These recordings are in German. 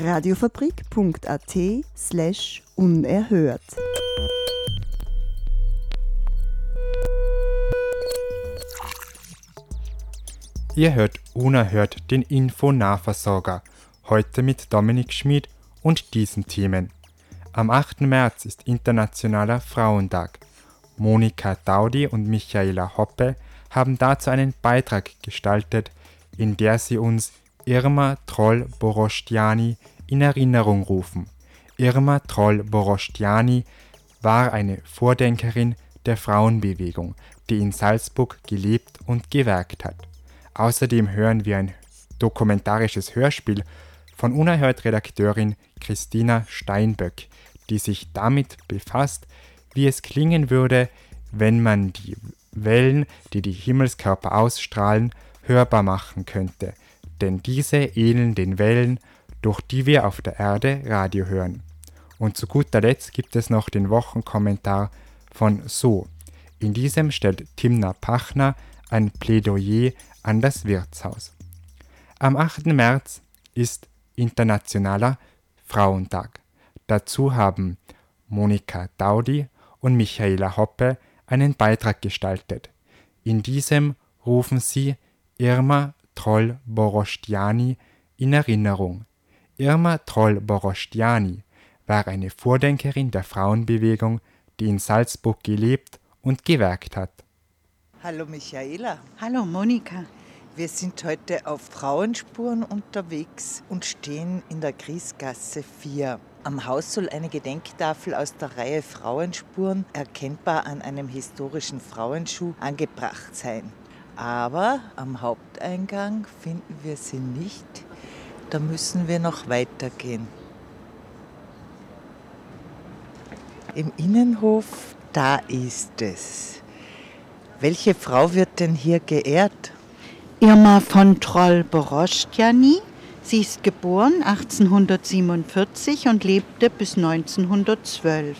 Radiofabrik.at slash unerhört. Ihr hört Unerhört den Infonahversorger, heute mit Dominik Schmid und diesen Themen. Am 8. März ist Internationaler Frauentag. Monika Daudi und Michaela Hoppe haben dazu einen Beitrag gestaltet, in der sie uns Irma Troll-Borostiani in Erinnerung rufen. Irma Troll-Borostiani war eine Vordenkerin der Frauenbewegung, die in Salzburg gelebt und gewerkt hat. Außerdem hören wir ein dokumentarisches Hörspiel von Unerhört-Redakteurin Christina Steinböck, die sich damit befasst, wie es klingen würde, wenn man die Wellen, die die Himmelskörper ausstrahlen, hörbar machen könnte, denn diese ähneln den Wellen, durch die wir auf der Erde Radio hören. Und zu guter Letzt gibt es noch den Wochenkommentar von So. In diesem stellt Timna Pachner ein Plädoyer an das Wirtshaus. Am 8. März ist Internationaler Frauentag. Dazu haben Monika Daudi und Michaela Hoppe einen Beitrag gestaltet. In diesem rufen sie Irma Troll-Borostiani in Erinnerung. Irma Troll-Borostiani war eine Vordenkerin der Frauenbewegung, die in Salzburg gelebt und gewerkt hat. Hallo Michaela. Hallo Monika. Wir sind heute auf Frauenspuren unterwegs und stehen in der Griesgasse 4. Am Haus soll eine Gedenktafel aus der Reihe Frauenspuren, erkennbar an einem historischen Frauenschuh, angebracht sein. Aber am Haupteingang finden wir sie nicht. Da müssen wir noch weitergehen. Im Innenhof, da ist es. Welche Frau wird denn hier geehrt? Irma von Troll-Borostjani. Sie ist geboren 1847 und lebte bis 1912.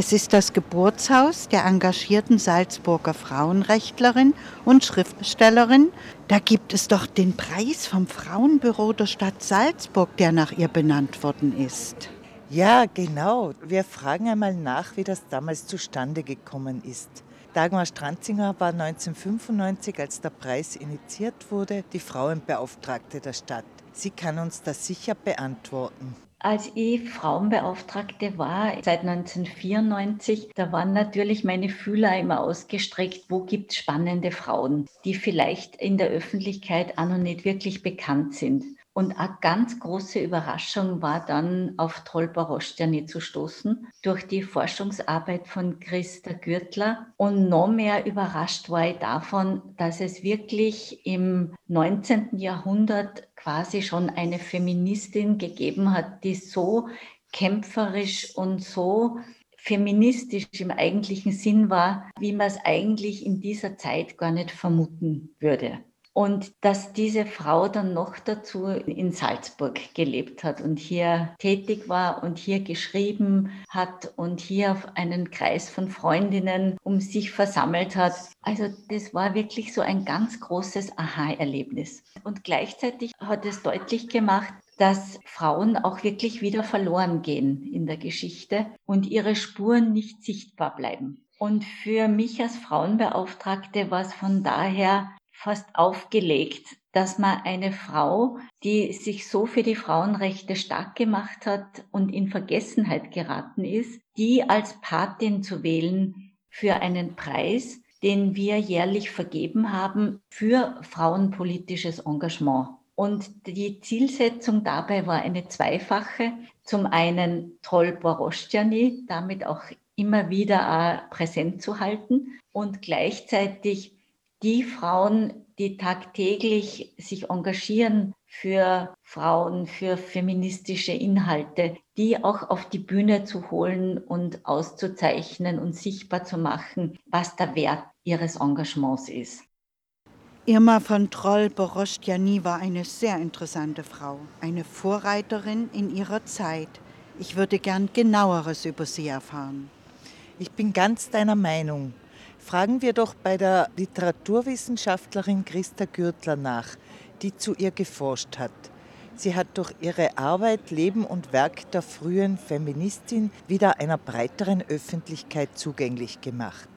Es ist das Geburtshaus der engagierten Salzburger Frauenrechtlerin und Schriftstellerin. Da gibt es doch den Preis vom Frauenbüro der Stadt Salzburg, der nach ihr benannt worden ist. Ja, genau. Wir fragen einmal nach, wie das damals zustande gekommen ist. Dagmar Stranzinger war 1995, als der Preis initiiert wurde, die Frauenbeauftragte der Stadt. Sie kann uns das sicher beantworten. Als ich Frauenbeauftragte war, seit 1994, da waren natürlich meine Fühler immer ausgestreckt, wo gibt es spannende Frauen, die vielleicht in der Öffentlichkeit auch noch nicht wirklich bekannt sind. Und eine ganz große Überraschung war dann auf Trollbarostjani zu stoßen durch die Forschungsarbeit von Christa Gürtler. Und noch mehr überrascht war ich davon, dass es wirklich im 19. Jahrhundert quasi schon eine Feministin gegeben hat, die so kämpferisch und so feministisch im eigentlichen Sinn war, wie man es eigentlich in dieser Zeit gar nicht vermuten würde. Und dass diese Frau dann noch dazu in Salzburg gelebt hat und hier tätig war und hier geschrieben hat und hier auf einen Kreis von Freundinnen um sich versammelt hat. Also das war wirklich so ein ganz großes Aha-Erlebnis. Und gleichzeitig hat es deutlich gemacht, dass Frauen auch wirklich wieder verloren gehen in der Geschichte und ihre Spuren nicht sichtbar bleiben. Und für mich als Frauenbeauftragte war es von daher fast aufgelegt, dass man eine Frau, die sich so für die Frauenrechte stark gemacht hat und in Vergessenheit geraten ist, die als Patin zu wählen für einen Preis, den wir jährlich vergeben haben für frauenpolitisches Engagement. Und die Zielsetzung dabei war eine zweifache. Zum einen Troll Borostjani, damit auch immer wieder präsent zu halten und gleichzeitig die Frauen, die tagtäglich sich engagieren für Frauen, für feministische Inhalte, die auch auf die Bühne zu holen und auszuzeichnen und sichtbar zu machen, was der Wert ihres Engagements ist. Irma von Troll-Borostjani war eine sehr interessante Frau, eine Vorreiterin in ihrer Zeit. Ich würde gern genaueres über sie erfahren. Ich bin ganz deiner Meinung. Fragen wir doch bei der Literaturwissenschaftlerin Christa Gürtler nach, die zu ihr geforscht hat. Sie hat durch ihre Arbeit Leben und Werk der frühen Feministin wieder einer breiteren Öffentlichkeit zugänglich gemacht.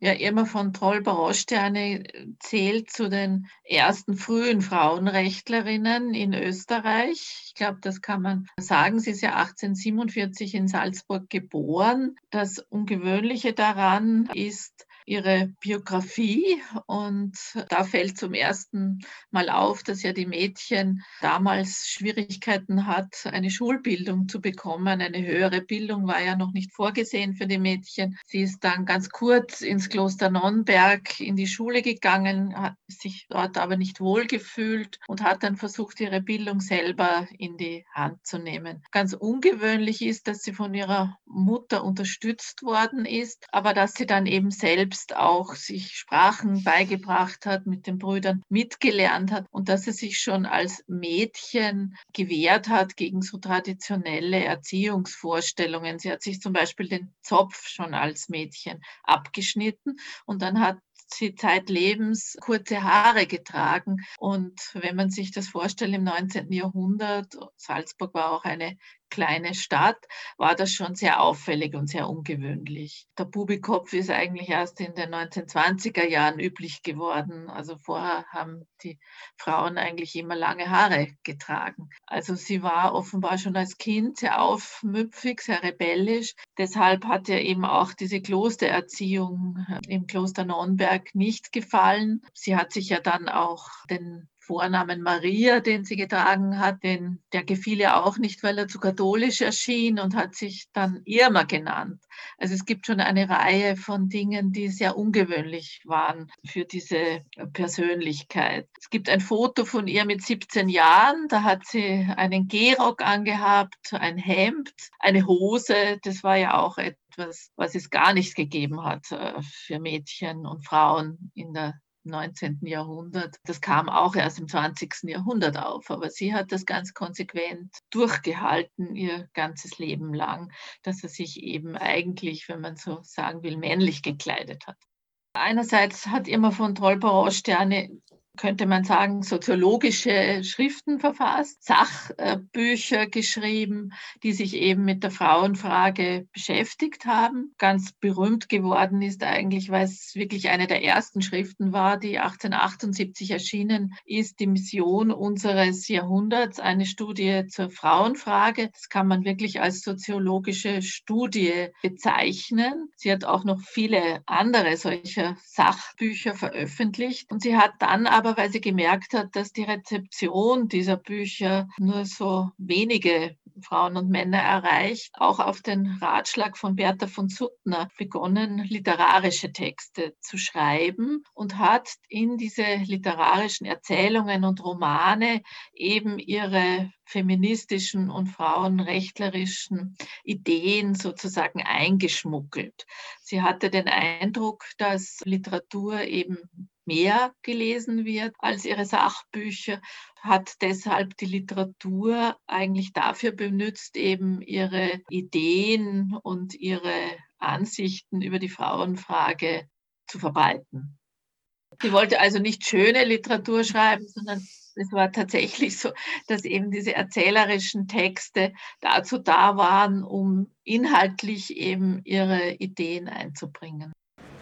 Ja, Irma von Troll-Barosterne zählt zu den ersten frühen Frauenrechtlerinnen in Österreich. Ich glaube, das kann man sagen. Sie ist ja 1847 in Salzburg geboren. Das Ungewöhnliche daran ist, ihre Biografie und da fällt zum ersten Mal auf, dass ja die Mädchen damals Schwierigkeiten hat, eine Schulbildung zu bekommen. Eine höhere Bildung war ja noch nicht vorgesehen für die Mädchen. Sie ist dann ganz kurz ins Kloster Nonnberg in die Schule gegangen, hat sich dort aber nicht wohlgefühlt und hat dann versucht, ihre Bildung selber in die Hand zu nehmen. Ganz ungewöhnlich ist, dass sie von ihrer Mutter unterstützt worden ist, aber dass sie dann eben selbst selbst auch sich Sprachen beigebracht hat, mit den Brüdern mitgelernt hat und dass sie sich schon als Mädchen gewehrt hat gegen so traditionelle Erziehungsvorstellungen. Sie hat sich zum Beispiel den Zopf schon als Mädchen abgeschnitten und dann hat sie zeitlebens kurze Haare getragen. Und wenn man sich das vorstellt im 19. Jahrhundert, Salzburg war auch eine kleine Stadt, war das schon sehr auffällig und sehr ungewöhnlich. Der Bubikopf ist eigentlich erst in den 1920er Jahren üblich geworden. Also vorher haben die Frauen eigentlich immer lange Haare getragen. Also sie war offenbar schon als Kind sehr aufmüpfig, sehr rebellisch. Deshalb hat ihr eben auch diese Klostererziehung im Kloster Nonnberg nicht gefallen. Sie hat sich ja dann auch den Vornamen Maria, den sie getragen hat, den, der gefiel ihr auch nicht, weil er zu katholisch erschien und hat sich dann Irma genannt. Also es gibt schon eine Reihe von Dingen, die sehr ungewöhnlich waren für diese Persönlichkeit. Es gibt ein Foto von ihr mit 17 Jahren, da hat sie einen Gehrock angehabt, ein Hemd, eine Hose, das war ja auch etwas, was es gar nicht gegeben hat äh, für Mädchen und Frauen in der 19. Jahrhundert. Das kam auch erst im 20. Jahrhundert auf, aber sie hat das ganz konsequent durchgehalten, ihr ganzes Leben lang, dass er sich eben eigentlich, wenn man so sagen will, männlich gekleidet hat. Einerseits hat Irma von Trollbarau-Sterne könnte man sagen, soziologische Schriften verfasst, Sachbücher geschrieben, die sich eben mit der Frauenfrage beschäftigt haben. Ganz berühmt geworden ist eigentlich, weil es wirklich eine der ersten Schriften war, die 1878 erschienen ist, die Mission unseres Jahrhunderts, eine Studie zur Frauenfrage. Das kann man wirklich als soziologische Studie bezeichnen. Sie hat auch noch viele andere solcher Sachbücher veröffentlicht und sie hat dann aber aber weil sie gemerkt hat, dass die Rezeption dieser Bücher nur so wenige Frauen und Männer erreicht, auch auf den Ratschlag von Bertha von Suttner begonnen, literarische Texte zu schreiben und hat in diese literarischen Erzählungen und Romane eben ihre feministischen und frauenrechtlerischen Ideen sozusagen eingeschmuggelt. Sie hatte den Eindruck, dass Literatur eben mehr gelesen wird als ihre Sachbücher, hat deshalb die Literatur eigentlich dafür benutzt, eben ihre Ideen und ihre Ansichten über die Frauenfrage zu verbreiten. Sie wollte also nicht schöne Literatur schreiben, sondern es war tatsächlich so, dass eben diese erzählerischen Texte dazu da waren, um inhaltlich eben ihre Ideen einzubringen.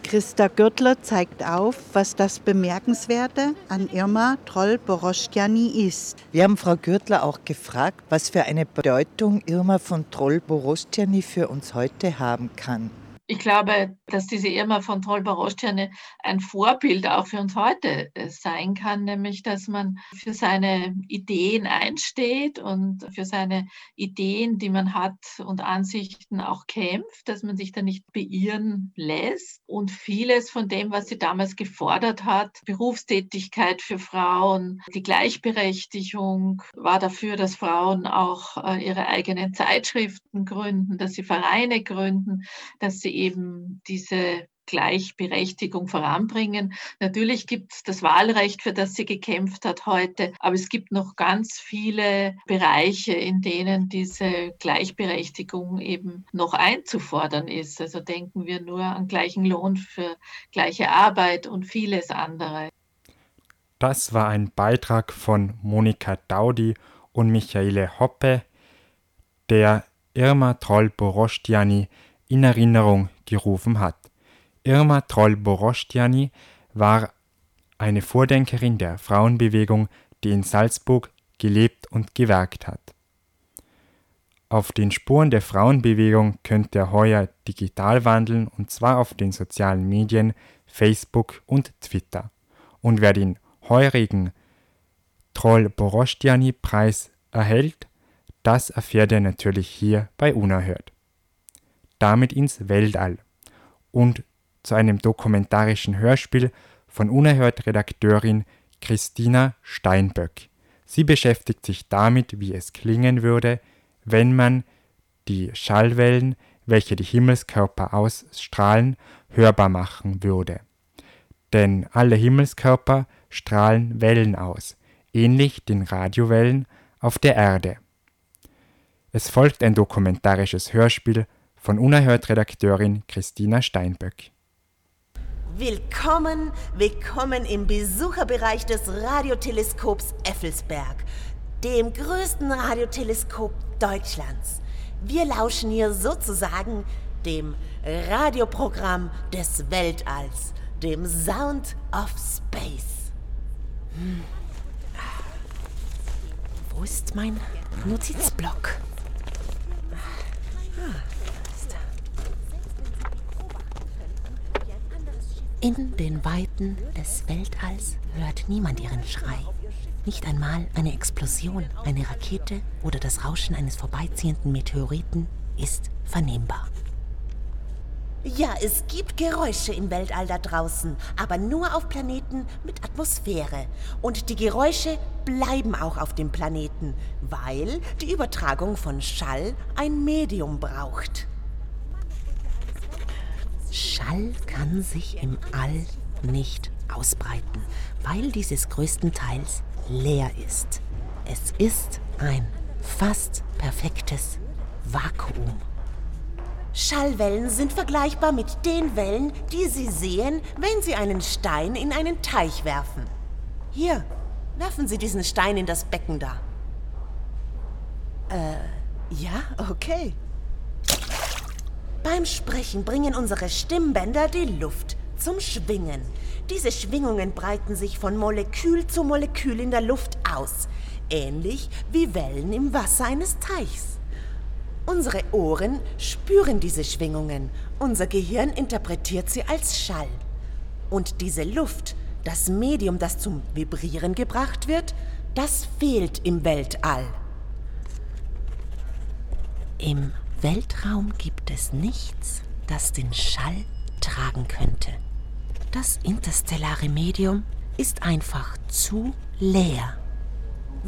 Christa Gürtler zeigt auf, was das Bemerkenswerte an Irma Troll-Borostjani ist. Wir haben Frau Gürtler auch gefragt, was für eine Bedeutung Irma von Troll-Borostjani für uns heute haben kann. Ich glaube, dass diese Irma von Troll-Barostjane ein Vorbild auch für uns heute äh, sein kann, nämlich dass man für seine Ideen einsteht und für seine Ideen, die man hat und Ansichten auch kämpft, dass man sich da nicht beirren lässt. Und vieles von dem, was sie damals gefordert hat, Berufstätigkeit für Frauen, die Gleichberechtigung, war dafür, dass Frauen auch äh, ihre eigenen Zeitschriften gründen, dass sie Vereine gründen, dass sie eben diese Gleichberechtigung voranbringen. Natürlich gibt es das Wahlrecht, für das sie gekämpft hat heute, aber es gibt noch ganz viele Bereiche, in denen diese Gleichberechtigung eben noch einzufordern ist. Also denken wir nur an gleichen Lohn für gleiche Arbeit und vieles andere. Das war ein Beitrag von Monika Daudi und Michaele Hoppe, der Irma Troll-Borostiani in Erinnerung gerufen hat. Irma Troll-Borostiani war eine Vordenkerin der Frauenbewegung, die in Salzburg gelebt und gewerkt hat. Auf den Spuren der Frauenbewegung könnt ihr heuer digital wandeln und zwar auf den sozialen Medien Facebook und Twitter. Und wer den heurigen Troll-Borostiani-Preis erhält, das erfährt ihr natürlich hier bei Unerhört damit ins Weltall und zu einem dokumentarischen Hörspiel von Unerhört-Redakteurin Christina Steinböck. Sie beschäftigt sich damit, wie es klingen würde, wenn man die Schallwellen, welche die Himmelskörper ausstrahlen, hörbar machen würde. Denn alle Himmelskörper strahlen Wellen aus, ähnlich den Radiowellen auf der Erde. Es folgt ein dokumentarisches Hörspiel von Unerhört-Redakteurin Christina Steinböck. Willkommen, willkommen im Besucherbereich des Radioteleskops Effelsberg, dem größten Radioteleskop Deutschlands. Wir lauschen hier sozusagen dem Radioprogramm des Weltalls, dem Sound of Space. Hm. Wo ist mein Notizblock? In den Weiten des Weltalls hört niemand ihren Schrei. Nicht einmal eine Explosion, eine Rakete oder das Rauschen eines vorbeiziehenden Meteoriten ist vernehmbar. Ja, es gibt Geräusche im Weltall da draußen, aber nur auf Planeten mit Atmosphäre. Und die Geräusche bleiben auch auf dem Planeten, weil die Übertragung von Schall ein Medium braucht. Schall kann sich im All nicht ausbreiten, weil dieses größtenteils leer ist. Es ist ein fast perfektes Vakuum. Schallwellen sind vergleichbar mit den Wellen, die Sie sehen, wenn Sie einen Stein in einen Teich werfen. Hier, werfen Sie diesen Stein in das Becken da. Äh, ja, okay. Beim Sprechen bringen unsere Stimmbänder die Luft zum Schwingen. Diese Schwingungen breiten sich von Molekül zu Molekül in der Luft aus, ähnlich wie Wellen im Wasser eines Teichs. Unsere Ohren spüren diese Schwingungen, unser Gehirn interpretiert sie als Schall. Und diese Luft, das Medium, das zum Vibrieren gebracht wird, das fehlt im Weltall. Im Weltraum gibt es nichts, das den Schall tragen könnte. Das interstellare Medium ist einfach zu leer.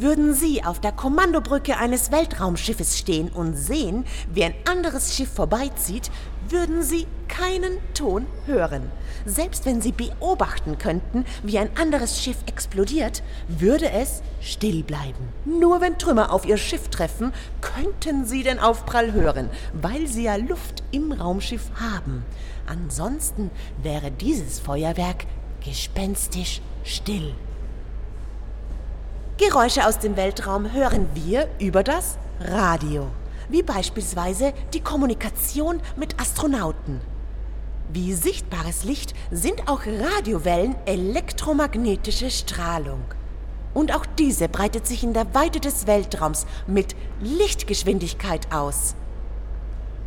Würden Sie auf der Kommandobrücke eines Weltraumschiffes stehen und sehen, wie ein anderes Schiff vorbeizieht, würden Sie keinen Ton hören. Selbst wenn Sie beobachten könnten, wie ein anderes Schiff explodiert, würde es still bleiben. Nur wenn Trümmer auf Ihr Schiff treffen, könnten Sie den Aufprall hören, weil Sie ja Luft im Raumschiff haben. Ansonsten wäre dieses Feuerwerk gespenstisch still. Geräusche aus dem Weltraum hören wir über das Radio, wie beispielsweise die Kommunikation mit Astronauten. Wie sichtbares Licht sind auch Radiowellen elektromagnetische Strahlung. Und auch diese breitet sich in der Weite des Weltraums mit Lichtgeschwindigkeit aus.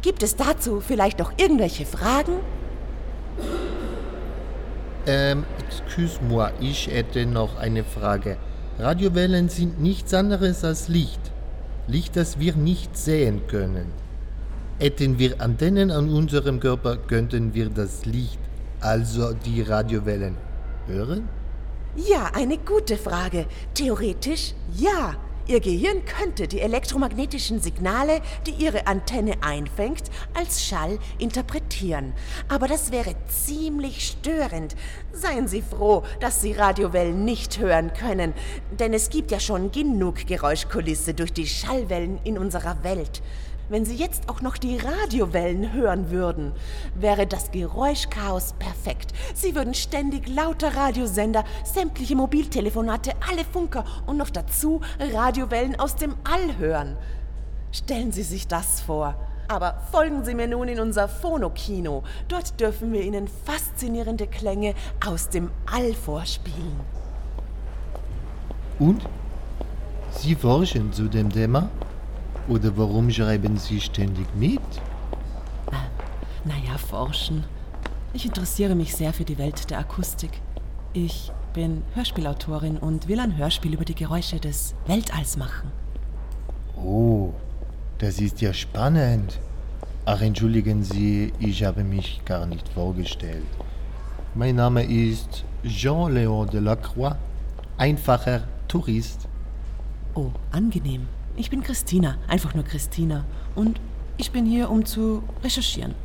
Gibt es dazu vielleicht noch irgendwelche Fragen? Ähm, excuse-moi, ich hätte noch eine Frage. Radiowellen sind nichts anderes als Licht. Licht, das wir nicht sehen können. Hätten wir Antennen an unserem Körper, könnten wir das Licht, also die Radiowellen, hören? Ja, eine gute Frage. Theoretisch ja. Ihr Gehirn könnte die elektromagnetischen Signale, die Ihre Antenne einfängt, als Schall interpretieren. Aber das wäre ziemlich störend. Seien Sie froh, dass Sie Radiowellen nicht hören können, denn es gibt ja schon genug Geräuschkulisse durch die Schallwellen in unserer Welt. Wenn Sie jetzt auch noch die Radiowellen hören würden, wäre das Geräuschchaos perfekt. Sie würden ständig lauter Radiosender, sämtliche Mobiltelefonate, alle Funker und noch dazu Radiowellen aus dem All hören. Stellen Sie sich das vor. Aber folgen Sie mir nun in unser Phonokino. Dort dürfen wir Ihnen faszinierende Klänge aus dem All vorspielen. Und? Sie forschen zu dem Thema? Oder warum schreiben Sie ständig mit? Naja, forschen. Ich interessiere mich sehr für die Welt der Akustik. Ich bin Hörspielautorin und will ein Hörspiel über die Geräusche des Weltalls machen. Oh, das ist ja spannend. Ach, entschuldigen Sie, ich habe mich gar nicht vorgestellt. Mein Name ist Jean-Léon Delacroix, einfacher Tourist. Oh, angenehm. Ich bin Christina, einfach nur Christina. Und ich bin hier, um zu recherchieren.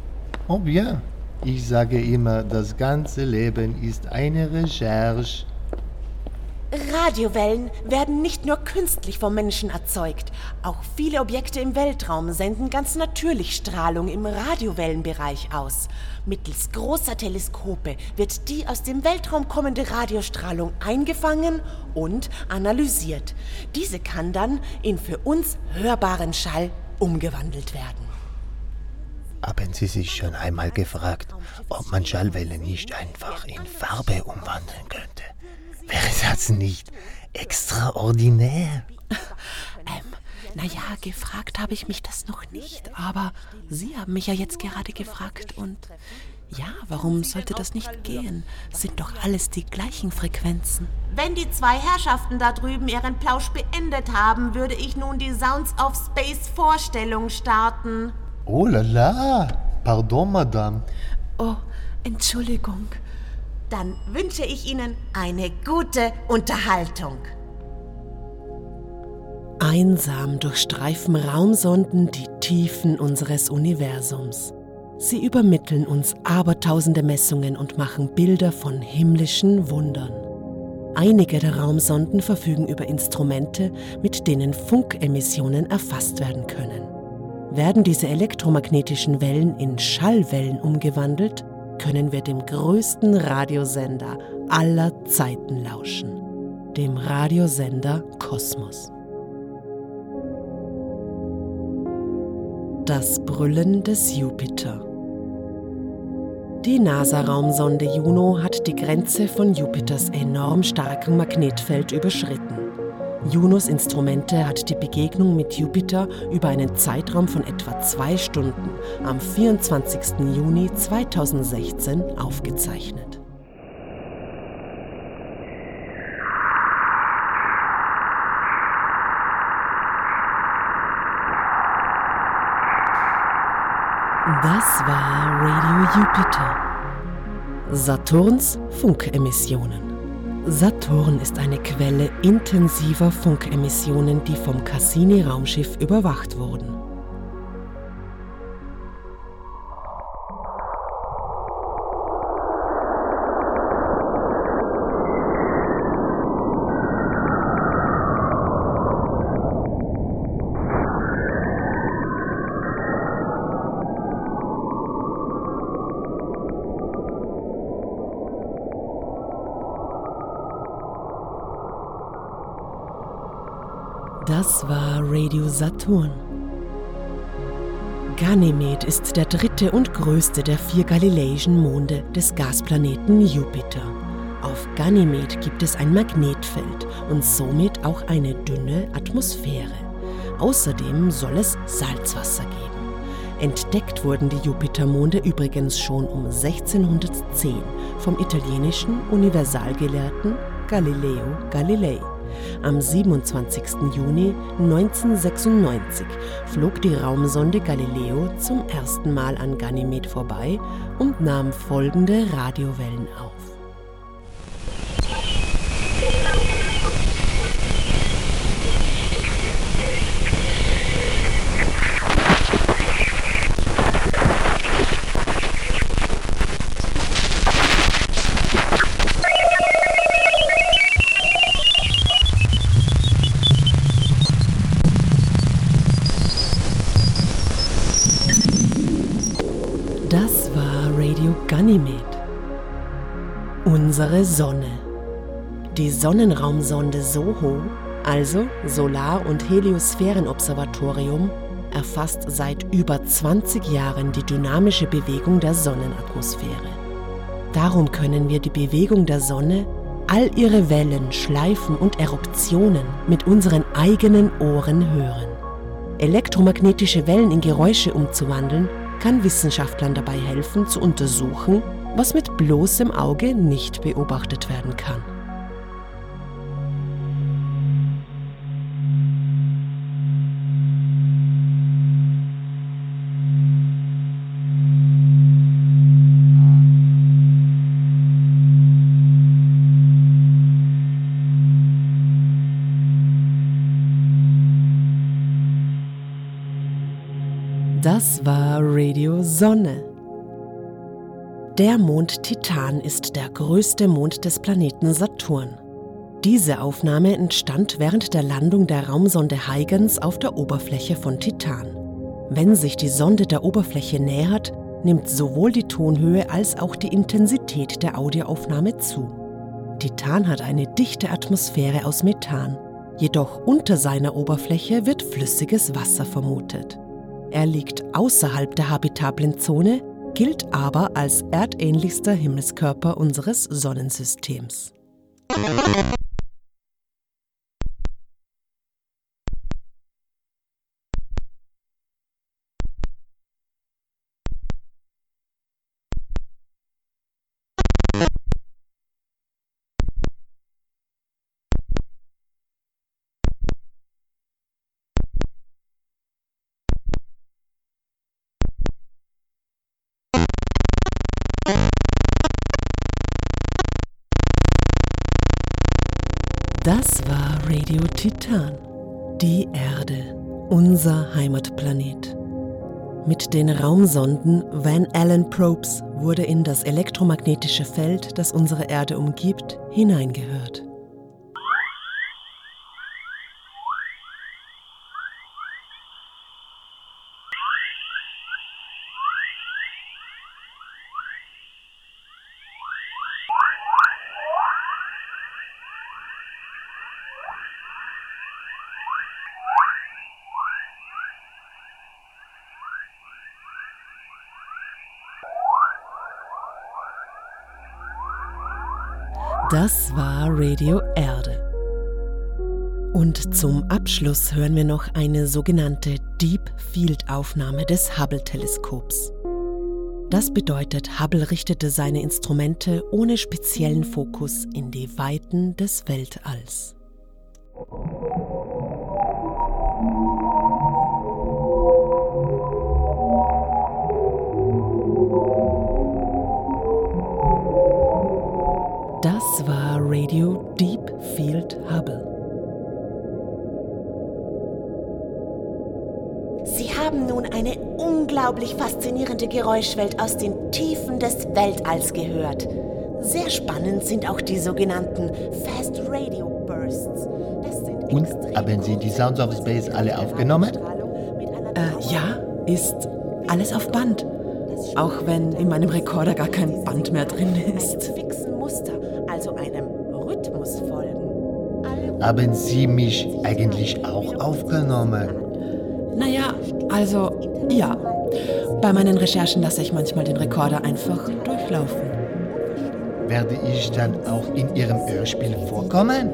Oh bien. Ich sage immer, das ganze Leben ist eine Recherche. Radiowellen werden nicht nur künstlich vom Menschen erzeugt. Auch viele Objekte im Weltraum senden ganz natürlich Strahlung im Radiowellenbereich aus. Mittels großer Teleskope wird die aus dem Weltraum kommende Radiostrahlung eingefangen und analysiert. Diese kann dann in für uns hörbaren Schall umgewandelt werden. Haben Sie sich schon einmal gefragt, ob man Schallwellen nicht einfach in Farbe umwandeln könnte? Wäre das nicht extraordinär? Ähm, naja, gefragt habe ich mich das noch nicht, aber Sie haben mich ja jetzt gerade gefragt und ja, warum sollte das nicht gehen? Sind doch alles die gleichen Frequenzen. Wenn die zwei Herrschaften da drüben ihren Plausch beendet haben, würde ich nun die Sounds of Space Vorstellung starten. Oh la la, pardon, Madame. Oh, Entschuldigung. Dann wünsche ich Ihnen eine gute Unterhaltung. Einsam durchstreifen Raumsonden die Tiefen unseres Universums. Sie übermitteln uns abertausende Messungen und machen Bilder von himmlischen Wundern. Einige der Raumsonden verfügen über Instrumente, mit denen Funkemissionen erfasst werden können. Werden diese elektromagnetischen Wellen in Schallwellen umgewandelt, können wir dem größten Radiosender aller Zeiten lauschen, dem Radiosender Kosmos. Das Brüllen des Jupiter. Die NASA-Raumsonde Juno hat die Grenze von Jupiters enorm starkem Magnetfeld überschritten. Junos Instrumente hat die Begegnung mit Jupiter über einen Zeitraum von etwa zwei Stunden am 24. Juni 2016 aufgezeichnet. Das war Radio Jupiter. Saturns Funkemissionen. Saturn ist eine Quelle intensiver Funkemissionen, die vom Cassini-Raumschiff überwacht wurden. Saturn. Ganymed ist der dritte und größte der vier galileischen Monde des Gasplaneten Jupiter. Auf Ganymed gibt es ein Magnetfeld und somit auch eine dünne Atmosphäre. Außerdem soll es Salzwasser geben. Entdeckt wurden die Jupitermonde übrigens schon um 1610 vom italienischen Universalgelehrten Galileo Galilei. Am 27. Juni 1996 flog die Raumsonde Galileo zum ersten Mal an Ganymed vorbei und nahm folgende Radiowellen auf. Ganymed. Unsere Sonne. Die Sonnenraumsonde SOHO, also Solar- und Heliosphärenobservatorium, erfasst seit über 20 Jahren die dynamische Bewegung der Sonnenatmosphäre. Darum können wir die Bewegung der Sonne, all ihre Wellen, Schleifen und Eruptionen mit unseren eigenen Ohren hören. Elektromagnetische Wellen in Geräusche umzuwandeln, kann Wissenschaftlern dabei helfen zu untersuchen, was mit bloßem Auge nicht beobachtet werden kann. Das war Radio Sonne. Der Mond Titan ist der größte Mond des Planeten Saturn. Diese Aufnahme entstand während der Landung der Raumsonde Huygens auf der Oberfläche von Titan. Wenn sich die Sonde der Oberfläche nähert, nimmt sowohl die Tonhöhe als auch die Intensität der Audioaufnahme zu. Titan hat eine dichte Atmosphäre aus Methan, jedoch unter seiner Oberfläche wird flüssiges Wasser vermutet. Er liegt außerhalb der habitablen Zone, gilt aber als erdähnlichster Himmelskörper unseres Sonnensystems. Das war Radio Titan, die Erde, unser Heimatplanet. Mit den Raumsonden Van Allen Probes wurde in das elektromagnetische Feld, das unsere Erde umgibt, hineingehört. Das war Radio Erde. Und zum Abschluss hören wir noch eine sogenannte Deep Field Aufnahme des Hubble-Teleskops. Das bedeutet, Hubble richtete seine Instrumente ohne speziellen Fokus in die Weiten des Weltalls. Faszinierende Geräuschwelt aus den Tiefen des Weltalls gehört. Sehr spannend sind auch die sogenannten Fast Radio Bursts. Das sind Und haben Sie die Sounds of Space alle aufgenommen? Äh, ja, ist alles auf Band. Auch wenn in meinem Rekorder gar kein Band mehr drin ist. also einem Rhythmus folgen. Alle Haben Sie mich eigentlich auch aufgenommen? Naja, also ja. Bei meinen Recherchen lasse ich manchmal den Rekorder einfach durchlaufen. Werde ich dann auch in Ihrem Hörspiel vorkommen?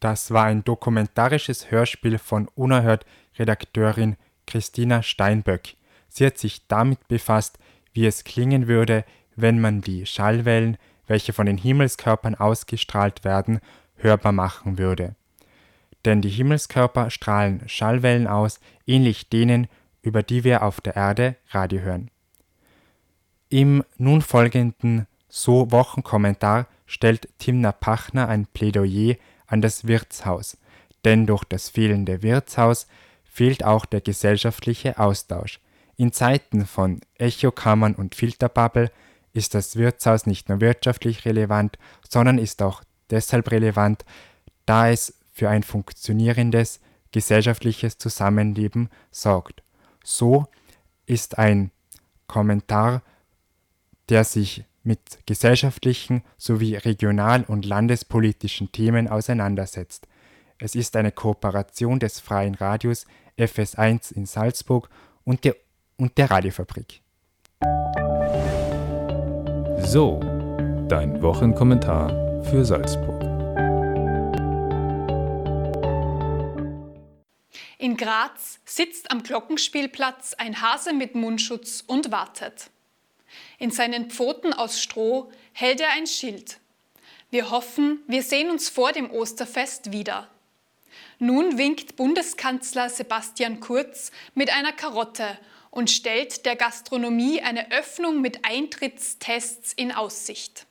Das war ein dokumentarisches Hörspiel von Unerhört Redakteurin Christina Steinböck. Sie hat sich damit befasst, wie es klingen würde, wenn man die Schallwellen welche von den Himmelskörpern ausgestrahlt werden, hörbar machen würde. Denn die Himmelskörper strahlen Schallwellen aus, ähnlich denen, über die wir auf der Erde Radio hören. Im nun folgenden So Wochenkommentar stellt Timna Pachner ein Plädoyer an das Wirtshaus, denn durch das fehlende Wirtshaus fehlt auch der gesellschaftliche Austausch. In Zeiten von Echokammern und Filterbubble ist das Wirtshaus nicht nur wirtschaftlich relevant, sondern ist auch deshalb relevant, da es für ein funktionierendes gesellschaftliches Zusammenleben sorgt. So ist ein Kommentar, der sich mit gesellschaftlichen sowie regional- und landespolitischen Themen auseinandersetzt. Es ist eine Kooperation des Freien Radios FS1 in Salzburg und der, und der Radiofabrik. So, dein Wochenkommentar für Salzburg. In Graz sitzt am Glockenspielplatz ein Hase mit Mundschutz und wartet. In seinen Pfoten aus Stroh hält er ein Schild. Wir hoffen, wir sehen uns vor dem Osterfest wieder. Nun winkt Bundeskanzler Sebastian Kurz mit einer Karotte und stellt der Gastronomie eine Öffnung mit Eintrittstests in Aussicht.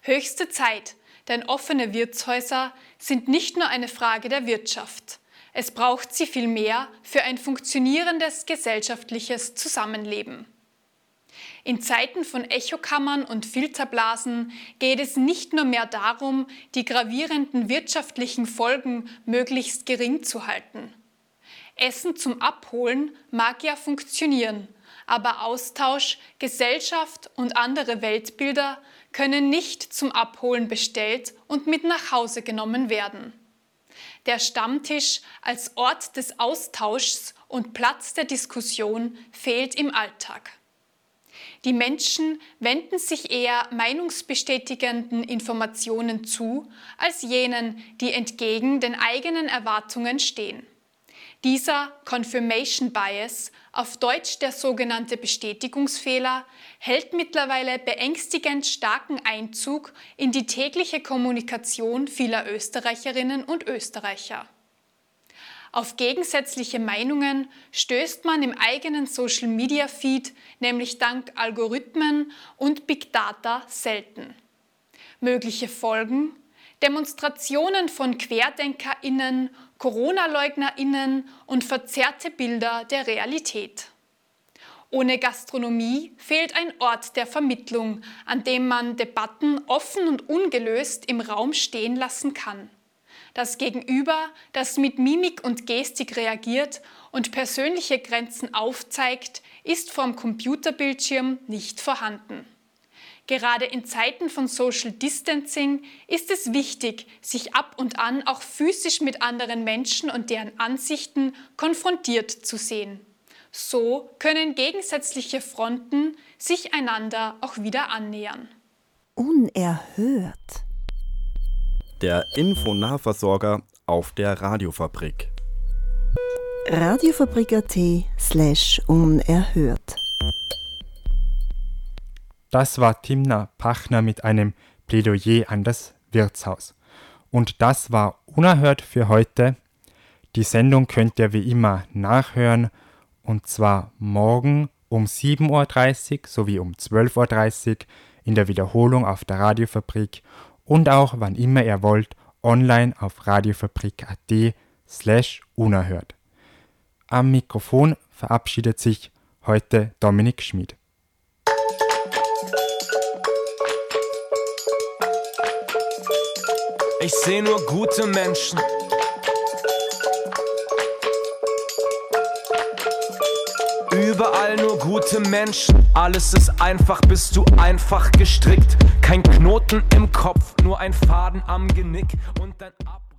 Höchste Zeit, denn offene Wirtshäuser sind nicht nur eine Frage der Wirtschaft. Es braucht sie vielmehr für ein funktionierendes gesellschaftliches Zusammenleben. In Zeiten von Echokammern und Filterblasen geht es nicht nur mehr darum, die gravierenden wirtschaftlichen Folgen möglichst gering zu halten. Essen zum Abholen mag ja funktionieren, aber Austausch, Gesellschaft und andere Weltbilder können nicht zum Abholen bestellt und mit nach Hause genommen werden. Der Stammtisch als Ort des Austauschs und Platz der Diskussion fehlt im Alltag. Die Menschen wenden sich eher meinungsbestätigenden Informationen zu, als jenen, die entgegen den eigenen Erwartungen stehen. Dieser Confirmation Bias, auf Deutsch der sogenannte Bestätigungsfehler, hält mittlerweile beängstigend starken Einzug in die tägliche Kommunikation vieler Österreicherinnen und Österreicher. Auf gegensätzliche Meinungen stößt man im eigenen Social-Media-Feed, nämlich dank Algorithmen und Big Data, selten. Mögliche Folgen? Demonstrationen von Querdenkerinnen, Corona-Leugnerinnen und verzerrte Bilder der Realität. Ohne Gastronomie fehlt ein Ort der Vermittlung, an dem man Debatten offen und ungelöst im Raum stehen lassen kann. Das Gegenüber, das mit Mimik und Gestik reagiert und persönliche Grenzen aufzeigt, ist vom Computerbildschirm nicht vorhanden. Gerade in Zeiten von Social Distancing ist es wichtig, sich ab und an auch physisch mit anderen Menschen und deren Ansichten konfrontiert zu sehen. So können gegensätzliche Fronten sich einander auch wieder annähern. Unerhört. Der Infonahversorger auf der Radiofabrik. Radiofabrik.at slash unerhört. Das war Timna Pachner mit einem Plädoyer an das Wirtshaus. Und das war unerhört für heute. Die Sendung könnt ihr wie immer nachhören und zwar morgen um 7.30 Uhr sowie um 12.30 Uhr in der Wiederholung auf der Radiofabrik und auch wann immer ihr wollt online auf radiofabrik.at slash unerhört. Am Mikrofon verabschiedet sich heute Dominik Schmid. Ich sehe nur gute Menschen. Überall nur gute Menschen. Alles ist einfach, bist du einfach gestrickt. Kein Knoten im Kopf, nur ein Faden am Genick und dann ab.